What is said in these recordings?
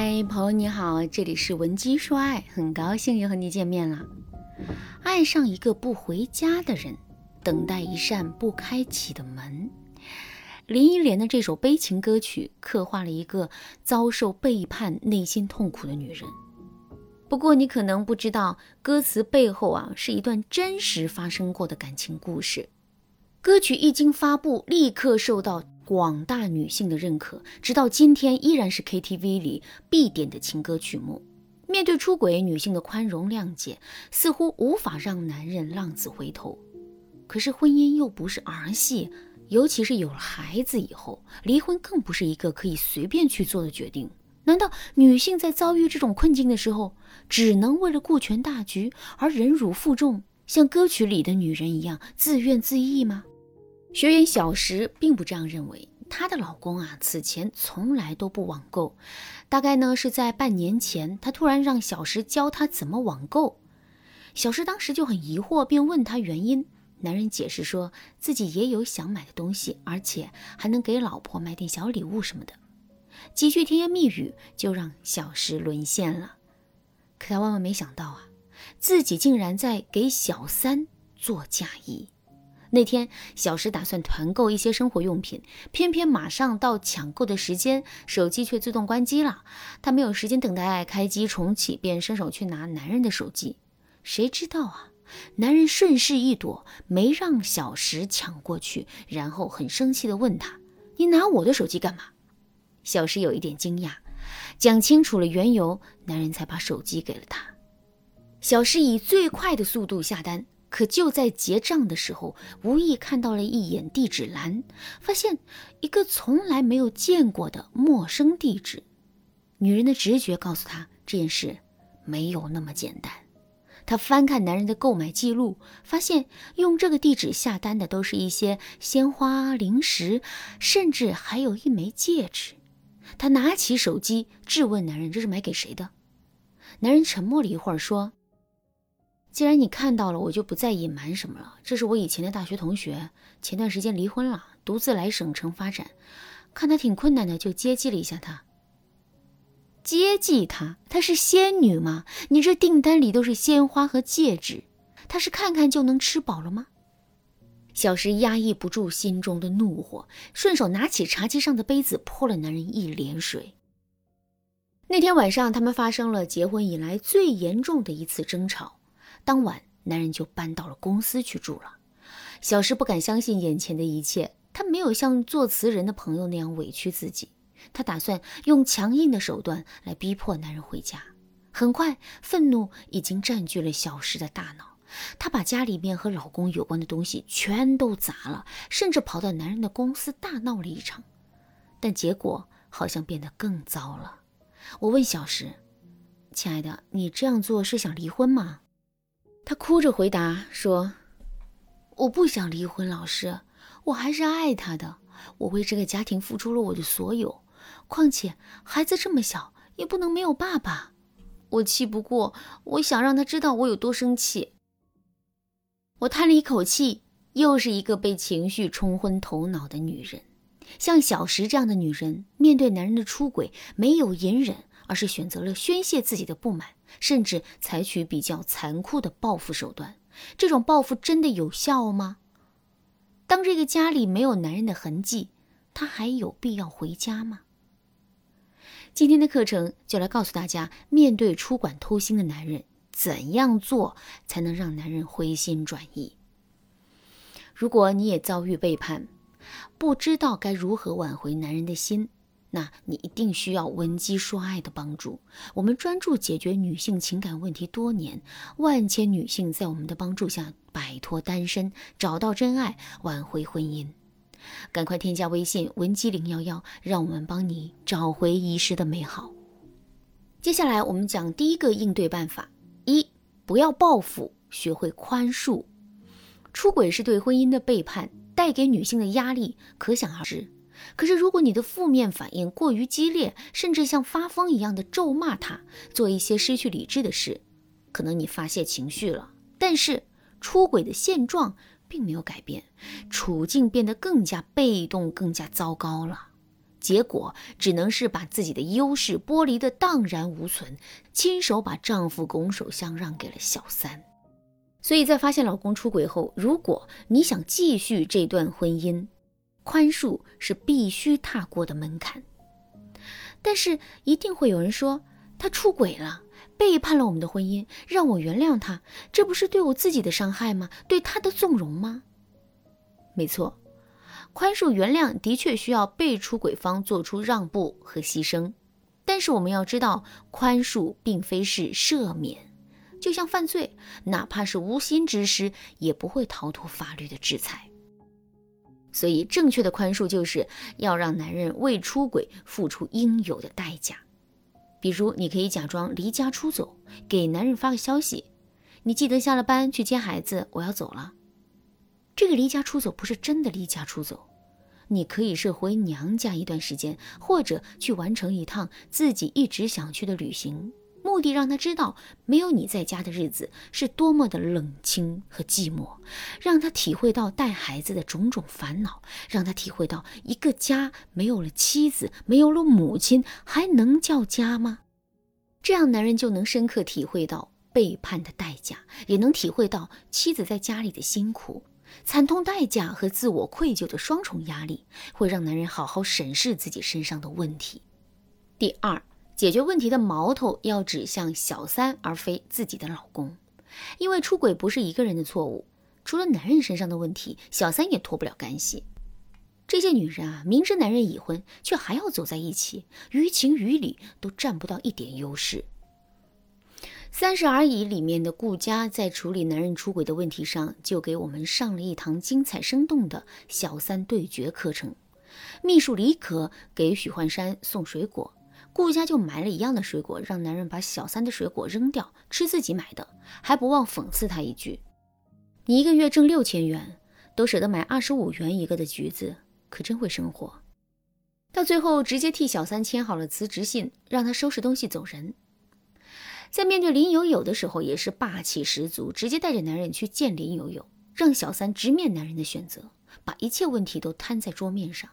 嗨，朋友你好，这里是文姬说爱，很高兴又和你见面了。爱上一个不回家的人，等待一扇不开启的门。林忆莲的这首悲情歌曲，刻画了一个遭受背叛、内心痛苦的女人。不过你可能不知道，歌词背后啊，是一段真实发生过的感情故事。歌曲一经发布，立刻受到。广大女性的认可，直到今天依然是 KTV 里必点的情歌曲目。面对出轨，女性的宽容谅解似乎无法让男人浪子回头。可是婚姻又不是儿戏，尤其是有了孩子以后，离婚更不是一个可以随便去做的决定。难道女性在遭遇这种困境的时候，只能为了顾全大局而忍辱负重，像歌曲里的女人一样自怨自艾吗？学员小石并不这样认为，她的老公啊，此前从来都不网购，大概呢是在半年前，他突然让小石教他怎么网购。小石当时就很疑惑，便问他原因。男人解释说自己也有想买的东西，而且还能给老婆买点小礼物什么的。几句甜言蜜语就让小石沦陷了。可他万万没想到啊，自己竟然在给小三做嫁衣。那天，小石打算团购一些生活用品，偏偏马上到抢购的时间，手机却自动关机了。他没有时间等待开机重启，便伸手去拿男人的手机。谁知道啊，男人顺势一躲，没让小石抢过去，然后很生气地问他：“你拿我的手机干嘛？”小石有一点惊讶，讲清楚了缘由，男人才把手机给了他。小石以最快的速度下单。可就在结账的时候，无意看到了一眼地址栏，发现一个从来没有见过的陌生地址。女人的直觉告诉她，这件事没有那么简单。她翻看男人的购买记录，发现用这个地址下单的都是一些鲜花、零食，甚至还有一枚戒指。她拿起手机质问男人：“这是买给谁的？”男人沉默了一会儿，说。既然你看到了，我就不再隐瞒什么了。这是我以前的大学同学，前段时间离婚了，独自来省城发展。看他挺困难的，就接济了一下他。接济他？她是仙女吗？你这订单里都是鲜花和戒指，她是看看就能吃饱了吗？小石压抑不住心中的怒火，顺手拿起茶几上的杯子泼了男人一脸水。那天晚上，他们发生了结婚以来最严重的一次争吵。当晚，男人就搬到了公司去住了。小石不敢相信眼前的一切，他没有像做词人的朋友那样委屈自己，他打算用强硬的手段来逼迫男人回家。很快，愤怒已经占据了小石的大脑，他把家里面和老公有关的东西全都砸了，甚至跑到男人的公司大闹了一场。但结果好像变得更糟了。我问小石：“亲爱的，你这样做是想离婚吗？”他哭着回答说：“我不想离婚，老师，我还是爱他的。我为这个家庭付出了我的所有，况且孩子这么小，也不能没有爸爸。我气不过，我想让他知道我有多生气。”我叹了一口气，又是一个被情绪冲昏头脑的女人。像小石这样的女人，面对男人的出轨，没有隐忍。而是选择了宣泄自己的不满，甚至采取比较残酷的报复手段。这种报复真的有效吗？当这个家里没有男人的痕迹，他还有必要回家吗？今天的课程就来告诉大家，面对出轨偷腥的男人，怎样做才能让男人回心转意？如果你也遭遇背叛，不知道该如何挽回男人的心。那你一定需要闻鸡说爱的帮助。我们专注解决女性情感问题多年，万千女性在我们的帮助下摆脱单身，找到真爱，挽回婚姻。赶快添加微信文姬零幺幺，让我们帮你找回遗失的美好。接下来我们讲第一个应对办法：一，不要报复，学会宽恕。出轨是对婚姻的背叛，带给女性的压力可想而知。可是，如果你的负面反应过于激烈，甚至像发疯一样的咒骂他，做一些失去理智的事，可能你发泄情绪了，但是出轨的现状并没有改变，处境变得更加被动、更加糟糕了。结果只能是把自己的优势剥离的荡然无存，亲手把丈夫拱手相让给了小三。所以在发现老公出轨后，如果你想继续这段婚姻，宽恕是必须踏过的门槛。但是一定会有人说，他出轨了，背叛了我们的婚姻，让我原谅他，这不是对我自己的伤害吗？对他的纵容吗？没错。宽恕原谅的确需要被出轨方做出让步和牺牲，但是我们要知道，宽恕并非是赦免，就像犯罪，哪怕是无心之失，也不会逃脱法律的制裁。所以，正确的宽恕就是要让男人为出轨付出应有的代价。比如，你可以假装离家出走，给男人发个消息：“你记得下了班去接孩子，我要走了。”这个离家出走不是真的离家出走。你可以是回娘家一段时间，或者去完成一趟自己一直想去的旅行，目的让他知道没有你在家的日子是多么的冷清和寂寞，让他体会到带孩子的种种烦恼，让他体会到一个家没有了妻子，没有了母亲，还能叫家吗？这样男人就能深刻体会到背叛的代价，也能体会到妻子在家里的辛苦。惨痛代价和自我愧疚的双重压力，会让男人好好审视自己身上的问题。第二，解决问题的矛头要指向小三，而非自己的老公，因为出轨不是一个人的错误，除了男人身上的问题，小三也脱不了干系。这些女人啊，明知男人已婚，却还要走在一起，于情于理都占不到一点优势。三十而已里面的顾佳在处理男人出轨的问题上，就给我们上了一堂精彩生动的小三对决课程。秘书李可给许幻山送水果，顾家就买了一样的水果，让男人把小三的水果扔掉，吃自己买的，还不忘讽刺他一句：“你一个月挣六千元，都舍得买二十五元一个的橘子，可真会生活。”到最后，直接替小三签好了辞职信，让他收拾东西走人。在面对林有有的时候，也是霸气十足，直接带着男人去见林有有，让小三直面男人的选择，把一切问题都摊在桌面上。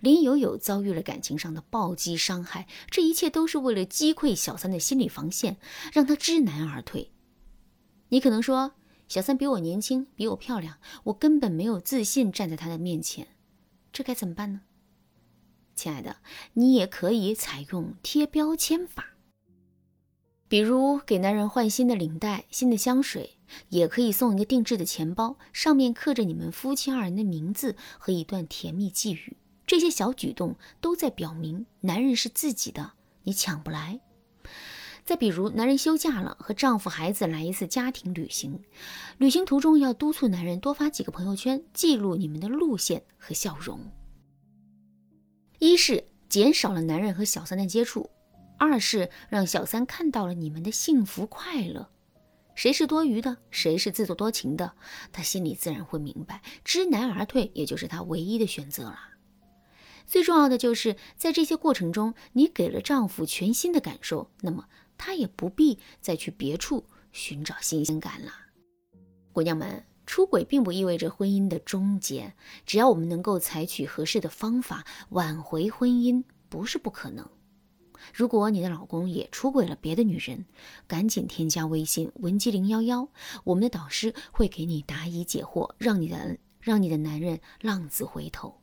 林有有遭遇了感情上的暴击伤害，这一切都是为了击溃小三的心理防线，让他知难而退。你可能说，小三比我年轻，比我漂亮，我根本没有自信站在他的面前，这该怎么办呢？亲爱的，你也可以采用贴标签法。比如给男人换新的领带、新的香水，也可以送一个定制的钱包，上面刻着你们夫妻二人的名字和一段甜蜜寄语。这些小举动都在表明男人是自己的，你抢不来。再比如，男人休假了，和丈夫、孩子来一次家庭旅行，旅行途中要督促男人多发几个朋友圈，记录你们的路线和笑容。一是减少了男人和小三的接触。二是让小三看到了你们的幸福快乐，谁是多余的，谁是自作多情的，他心里自然会明白，知难而退也就是他唯一的选择了。最重要的就是在这些过程中，你给了丈夫全新的感受，那么他也不必再去别处寻找新鲜感了。姑娘们，出轨并不意味着婚姻的终结，只要我们能够采取合适的方法挽回婚姻，不是不可能。如果你的老公也出轨了别的女人，赶紧添加微信文姬零幺幺，我们的导师会给你答疑解惑，让你的让你的男人浪子回头。